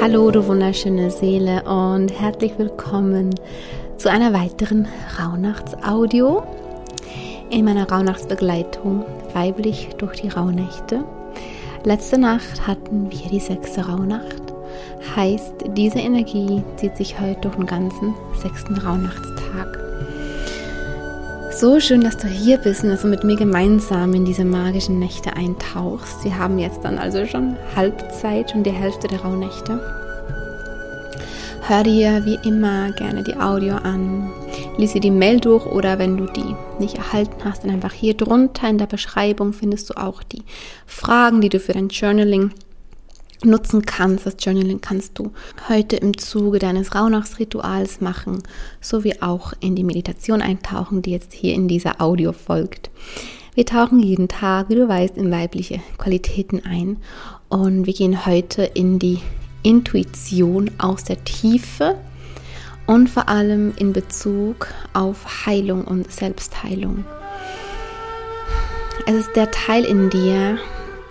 Hallo, du wunderschöne Seele und herzlich willkommen zu einer weiteren Rauhnachtsaudio in meiner Rauhnachtsbegleitung weiblich durch die Rauhnächte. Letzte Nacht hatten wir die sechste Rauhnacht. Heißt, diese Energie zieht sich heute durch den ganzen sechsten Rauhnachtstag. So schön, dass du hier bist und dass mit mir gemeinsam in diese magischen Nächte eintauchst. Wir haben jetzt dann also schon Halbzeit, schon die Hälfte der Rauhnächte. Hör dir wie immer gerne die Audio an, lies dir die Mail durch oder wenn du die nicht erhalten hast, dann einfach hier drunter in der Beschreibung findest du auch die Fragen, die du für dein Journaling nutzen kannst. Das Journaling kannst du heute im Zuge deines Rauhnachtsrituals machen, sowie auch in die Meditation eintauchen, die jetzt hier in dieser Audio folgt. Wir tauchen jeden Tag, wie du weißt, in weibliche Qualitäten ein und wir gehen heute in die Intuition aus der Tiefe und vor allem in Bezug auf Heilung und Selbstheilung. Es ist der Teil in dir,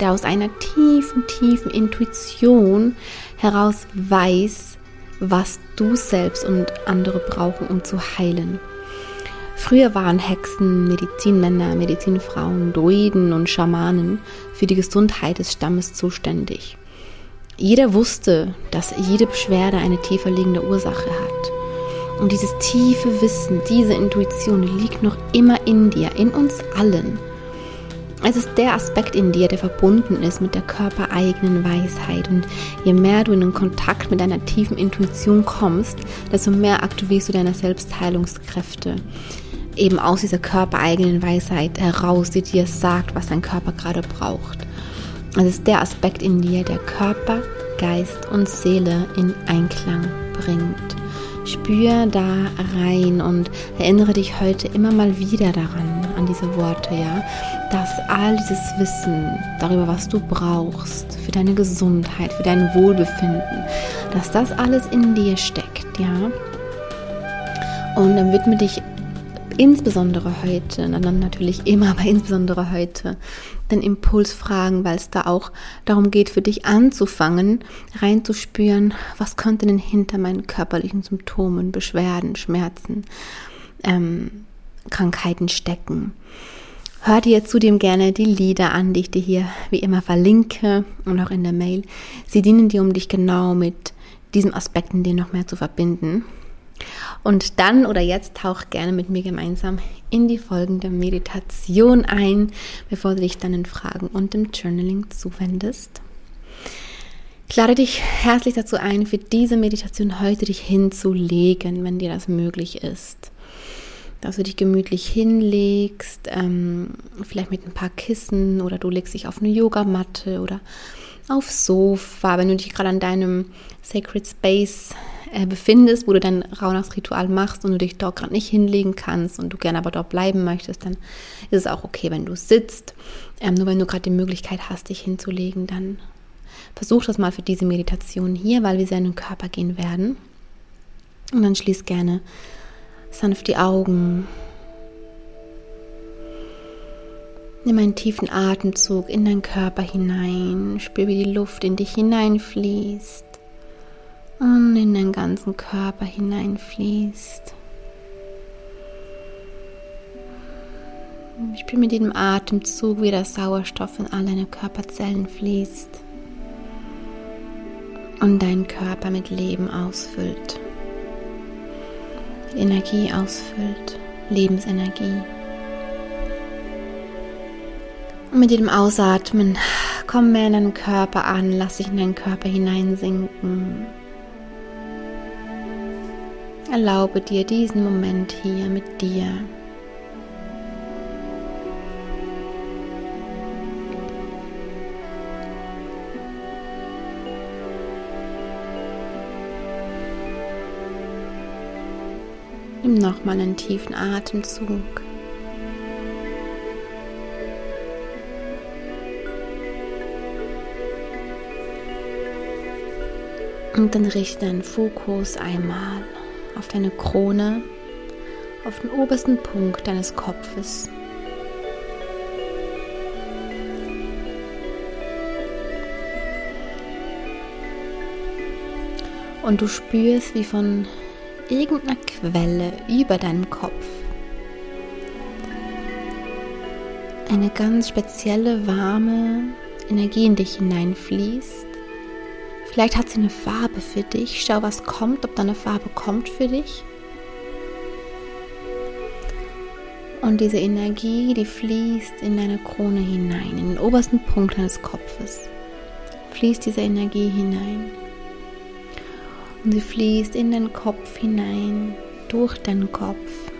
der aus einer tiefen, tiefen Intuition heraus weiß, was du selbst und andere brauchen, um zu heilen. Früher waren Hexen, Medizinmänner, Medizinfrauen, Druiden und Schamanen für die Gesundheit des Stammes zuständig. Jeder wusste, dass jede Beschwerde eine tiefer liegende Ursache hat. Und dieses tiefe Wissen, diese Intuition liegt noch immer in dir, in uns allen. Es ist der Aspekt in dir, der verbunden ist mit der körpereigenen Weisheit. Und je mehr du in den Kontakt mit deiner tiefen Intuition kommst, desto mehr aktivierst du deine Selbstheilungskräfte. Eben aus dieser körpereigenen Weisheit heraus, die dir sagt, was dein Körper gerade braucht. Es ist der Aspekt in dir, der Körper, Geist und Seele in Einklang bringt. Spür da rein und erinnere dich heute immer mal wieder daran, an diese Worte, ja, dass all dieses Wissen darüber, was du brauchst, für deine Gesundheit, für dein Wohlbefinden, dass das alles in dir steckt, ja. Und dann widme dich insbesondere heute, dann natürlich immer, aber insbesondere heute, den Impuls fragen, weil es da auch darum geht, für dich anzufangen, reinzuspüren, was könnte denn hinter meinen körperlichen Symptomen, Beschwerden, Schmerzen, ähm, Krankheiten stecken. Hör dir zudem gerne die Lieder an, die ich dir hier wie immer verlinke und auch in der Mail. Sie dienen dir, um dich genau mit diesen Aspekten dir noch mehr zu verbinden. Und dann oder jetzt tauch gerne mit mir gemeinsam in die folgende Meditation ein, bevor du dich dann in Fragen und im Journaling zuwendest. Ich lade dich herzlich dazu ein, für diese Meditation heute dich hinzulegen, wenn dir das möglich ist dass du dich gemütlich hinlegst, ähm, vielleicht mit ein paar Kissen oder du legst dich auf eine Yogamatte oder aufs Sofa, wenn du dich gerade an deinem Sacred Space äh, befindest, wo du dein Rauhnachtsritual machst und du dich dort gerade nicht hinlegen kannst und du gerne aber dort bleiben möchtest, dann ist es auch okay, wenn du sitzt. Ähm, nur wenn du gerade die Möglichkeit hast, dich hinzulegen, dann versuch das mal für diese Meditation hier, weil wir sehr in den Körper gehen werden. Und dann schließ gerne sanft die Augen. Nimm einen tiefen Atemzug in deinen Körper hinein. Spür, wie die Luft in dich hineinfließt und in deinen ganzen Körper hineinfließt. Spür mit jedem Atemzug, wie der Sauerstoff in all deine Körperzellen fließt und deinen Körper mit Leben ausfüllt. Energie ausfüllt, Lebensenergie. Und mit jedem Ausatmen komm mehr in deinen Körper an, lass dich in deinen Körper hineinsinken. Erlaube dir diesen Moment hier mit dir. Nimm nochmal einen tiefen Atemzug. Und dann richte deinen Fokus einmal auf deine Krone, auf den obersten Punkt deines Kopfes. Und du spürst, wie von irgendeiner Quelle über deinem Kopf eine ganz spezielle warme Energie in dich hineinfließt. Vielleicht hat sie eine Farbe für dich. Schau, was kommt, ob da eine Farbe kommt für dich. Und diese Energie, die fließt in deine Krone hinein, in den obersten Punkt deines Kopfes. Fließt diese Energie hinein. Und sie fließt in den Kopf hinein, durch deinen Kopf.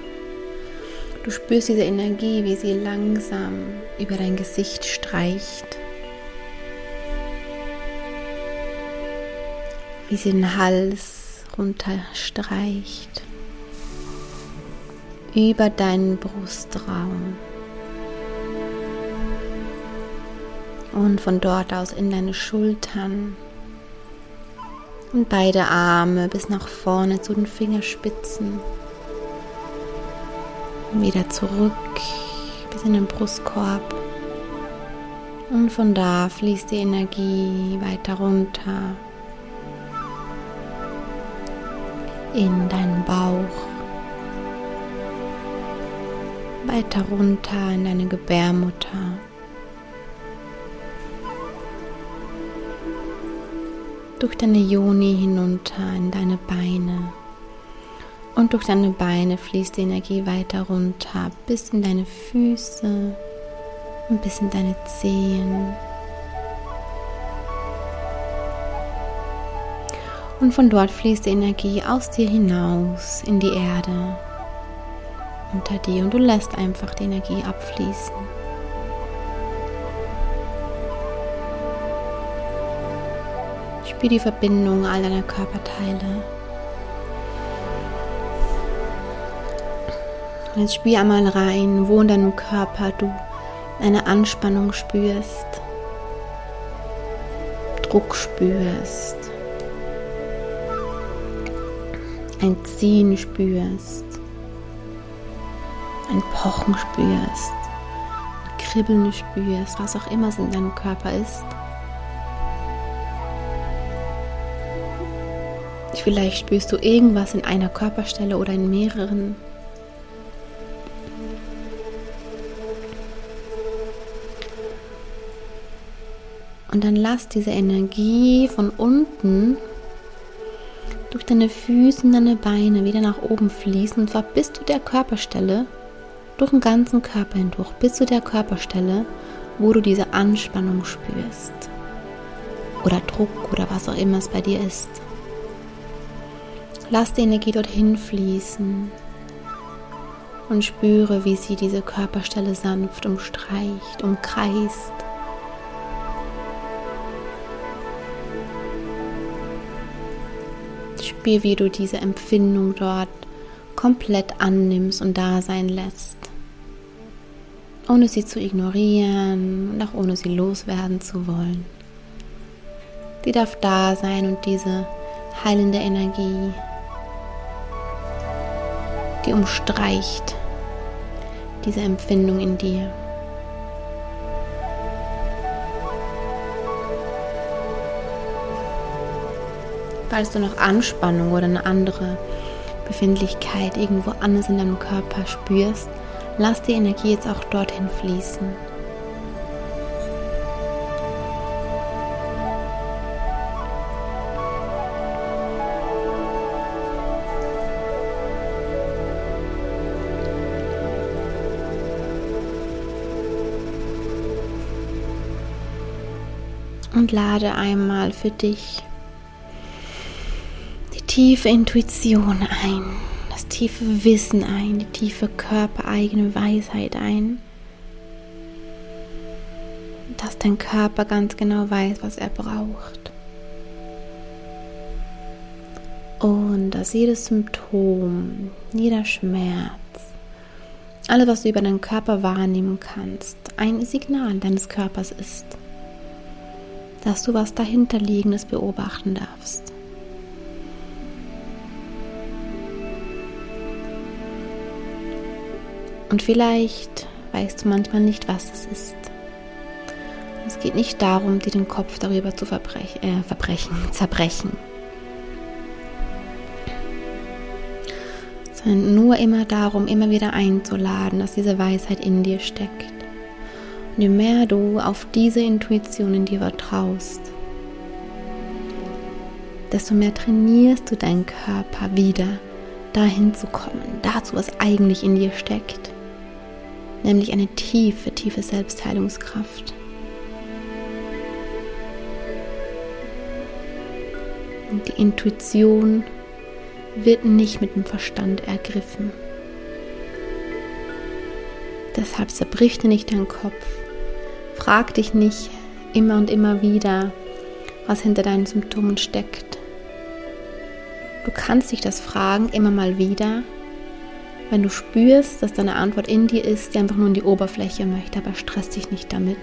Du spürst diese Energie, wie sie langsam über dein Gesicht streicht. Wie sie den Hals runterstreicht. Über deinen Brustraum. Und von dort aus in deine Schultern und beide Arme bis nach vorne zu den Fingerspitzen. Wieder zurück bis in den Brustkorb. Und von da fließt die Energie weiter runter in deinen Bauch, weiter runter in deine Gebärmutter. durch deine Joni hinunter in deine Beine. Und durch deine Beine fließt die Energie weiter runter bis in deine Füße und bis in deine Zehen. Und von dort fließt die Energie aus dir hinaus in die Erde unter dir und du lässt einfach die Energie abfließen. Spür die Verbindung all deiner Körperteile. Jetzt spür einmal rein, wo in deinem Körper du eine Anspannung spürst, Druck spürst, ein Ziehen spürst, ein Pochen spürst, ein Kribbeln spürst, was auch immer es in deinem Körper ist. Vielleicht spürst du irgendwas in einer Körperstelle oder in mehreren. Und dann lass diese Energie von unten durch deine Füße und deine Beine wieder nach oben fließen. Und zwar bis zu der Körperstelle, durch den ganzen Körper hindurch, bis zu der Körperstelle, wo du diese Anspannung spürst. Oder Druck oder was auch immer es bei dir ist. Lass die Energie dorthin fließen und spüre, wie sie diese Körperstelle sanft umstreicht, umkreist. Spür, wie du diese Empfindung dort komplett annimmst und da sein lässt, ohne sie zu ignorieren und auch ohne sie loswerden zu wollen. Sie darf da sein und diese heilende Energie die umstreicht diese Empfindung in dir. Falls du noch Anspannung oder eine andere Befindlichkeit irgendwo anders in deinem Körper spürst, lass die Energie jetzt auch dorthin fließen. und lade einmal für dich tiefe Intuition ein, das tiefe Wissen ein, die tiefe körpereigene Weisheit ein, dass dein Körper ganz genau weiß, was er braucht. Und dass jedes Symptom, jeder Schmerz, alles, was du über deinen Körper wahrnehmen kannst, ein Signal deines Körpers ist dass du was dahinterliegendes beobachten darfst. Und vielleicht weißt du manchmal nicht, was es ist. Es geht nicht darum, dir den Kopf darüber zu verbrechen, äh, verbrechen, zerbrechen. sondern nur immer darum, immer wieder einzuladen, dass diese Weisheit in dir steckt. Und je mehr du auf diese Intuition in dir vertraust, desto mehr trainierst du deinen Körper wieder dahin zu kommen, dazu, was eigentlich in dir steckt, nämlich eine tiefe, tiefe Selbstheilungskraft. Und die Intuition wird nicht mit dem Verstand ergriffen. Deshalb zerbrich dir nicht deinen Kopf. Frag dich nicht immer und immer wieder, was hinter deinen Symptomen steckt. Du kannst dich das fragen immer mal wieder, wenn du spürst, dass deine Antwort in dir ist, die einfach nur in die Oberfläche möchte, aber stress dich nicht damit.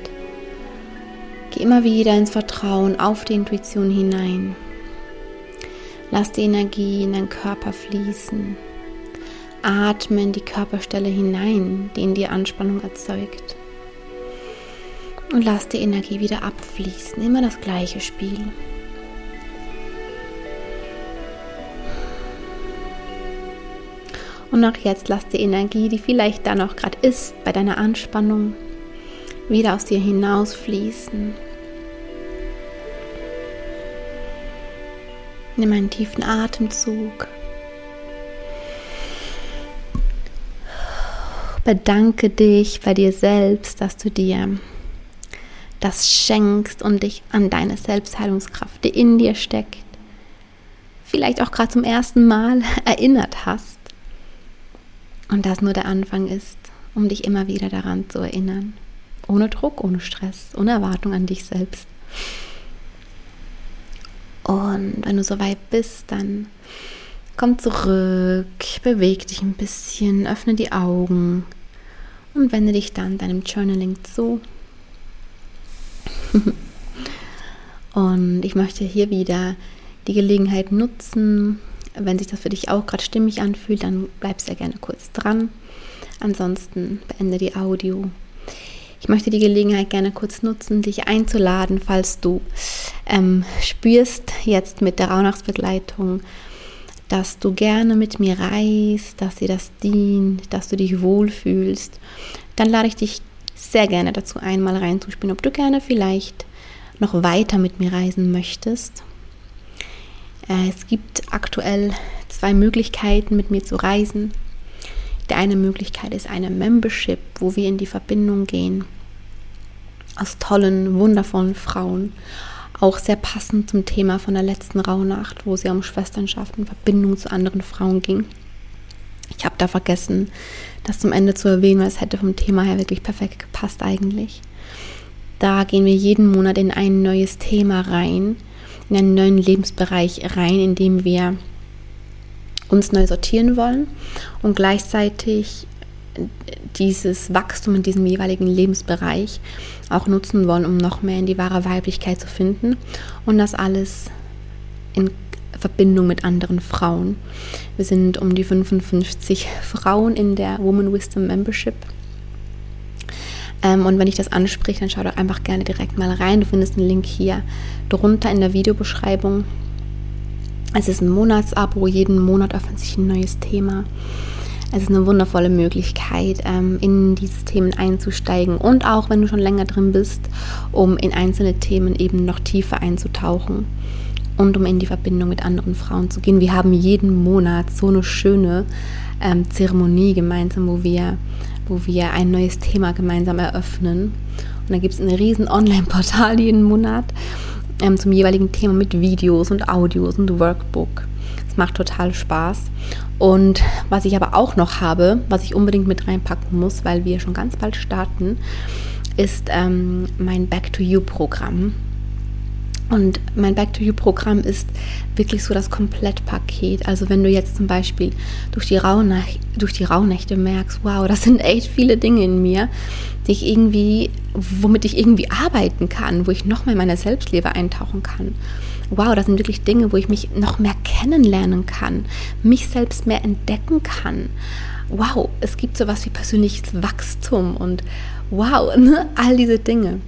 Geh immer wieder ins Vertrauen auf die Intuition hinein. Lass die Energie in deinen Körper fließen. Atme in die Körperstelle hinein, die in dir Anspannung erzeugt. Und lass die Energie wieder abfließen. Immer das gleiche Spiel. Und auch jetzt lass die Energie, die vielleicht da noch gerade ist, bei deiner Anspannung, wieder aus dir hinausfließen. Nimm einen tiefen Atemzug. Bedanke dich bei dir selbst, dass du dir das schenkst und dich an deine Selbstheilungskraft, die in dir steckt, vielleicht auch gerade zum ersten Mal erinnert hast. Und das nur der Anfang ist, um dich immer wieder daran zu erinnern. Ohne Druck, ohne Stress, ohne Erwartung an dich selbst. Und wenn du soweit bist, dann komm zurück, beweg dich ein bisschen, öffne die Augen und wende dich dann deinem Journaling zu. und ich möchte hier wieder die Gelegenheit nutzen, wenn sich das für dich auch gerade stimmig anfühlt, dann bleib sehr gerne kurz dran. Ansonsten beende die Audio ich möchte die Gelegenheit gerne kurz nutzen, dich einzuladen, falls du ähm, spürst jetzt mit der Rauhnachtsbegleitung, dass du gerne mit mir reist, dass dir das dient, dass du dich wohlfühlst, dann lade ich dich sehr gerne dazu ein, mal reinzuspielen, ob du gerne vielleicht noch weiter mit mir reisen möchtest. Äh, es gibt aktuell zwei Möglichkeiten, mit mir zu reisen. Die eine Möglichkeit ist eine Membership, wo wir in die Verbindung gehen aus tollen, wundervollen Frauen. Auch sehr passend zum Thema von der letzten Rauhnacht, wo es ja um Schwesternschaft und Verbindung zu anderen Frauen ging. Ich habe da vergessen, das zum Ende zu erwähnen, weil es hätte vom Thema her wirklich perfekt gepasst eigentlich. Da gehen wir jeden Monat in ein neues Thema rein, in einen neuen Lebensbereich rein, in dem wir uns neu sortieren wollen und gleichzeitig dieses Wachstum in diesem jeweiligen Lebensbereich auch nutzen wollen, um noch mehr in die wahre Weiblichkeit zu finden und das alles in Verbindung mit anderen Frauen. Wir sind um die 55 Frauen in der Woman Wisdom Membership. Ähm, und wenn ich das anspreche, dann schau doch einfach gerne direkt mal rein. Du findest einen Link hier drunter in der Videobeschreibung. Es ist ein Monatsabo, jeden Monat öffnet sich ein neues Thema. Es ist eine wundervolle Möglichkeit, ähm, in diese Themen einzusteigen und auch, wenn du schon länger drin bist, um in einzelne Themen eben noch tiefer einzutauchen und um in die Verbindung mit anderen Frauen zu gehen. Wir haben jeden Monat so eine schöne ähm, Zeremonie gemeinsam, wo wir, wo wir ein neues Thema gemeinsam eröffnen. Und da gibt es ein riesen Online-Portal jeden Monat ähm, zum jeweiligen Thema mit Videos und Audios und Workbook. Es macht total Spaß. Und was ich aber auch noch habe, was ich unbedingt mit reinpacken muss, weil wir schon ganz bald starten, ist ähm, mein Back to You-Programm. Und mein Back to You-Programm ist wirklich so das Komplettpaket. Also wenn du jetzt zum Beispiel durch die, Rauhnächte, durch die Rauhnächte merkst, wow, das sind echt viele Dinge in mir, die ich irgendwie, womit ich irgendwie arbeiten kann, wo ich noch mehr in meine Selbstliebe eintauchen kann wow, das sind wirklich Dinge, wo ich mich noch mehr kennenlernen kann, mich selbst mehr entdecken kann. Wow, es gibt sowas wie persönliches Wachstum und wow, ne, all diese Dinge.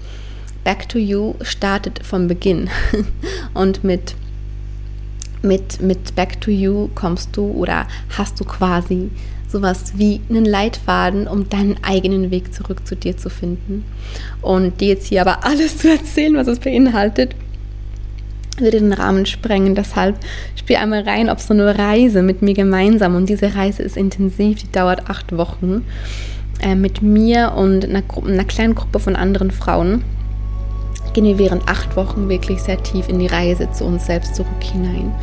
Back to You startet vom Beginn und mit mit, mit Back to You kommst du oder hast du quasi sowas wie einen Leitfaden, um deinen eigenen Weg zurück zu dir zu finden. Und dir jetzt hier aber alles zu erzählen, was es beinhaltet, würde den Rahmen sprengen. Deshalb spiel einmal rein, ob so eine Reise mit mir gemeinsam und diese Reise ist intensiv, die dauert acht Wochen äh, mit mir und einer, einer kleinen Gruppe von anderen Frauen gehen wir während acht Wochen wirklich sehr tief in die Reise zu uns selbst zurück hinein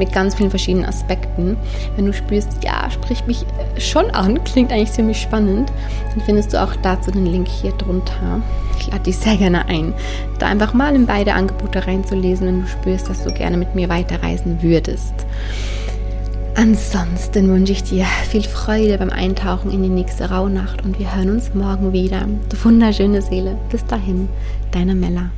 mit ganz vielen verschiedenen Aspekten. Wenn du spürst, ja, spricht mich schon an, klingt eigentlich ziemlich spannend, dann findest du auch dazu den Link hier drunter. Ich lade dich sehr gerne ein, da einfach mal in beide Angebote reinzulesen, wenn du spürst, dass du gerne mit mir weiterreisen würdest. Ansonsten wünsche ich dir viel Freude beim Eintauchen in die nächste Rauhnacht und wir hören uns morgen wieder. Du wunderschöne Seele. Bis dahin, deine Mella.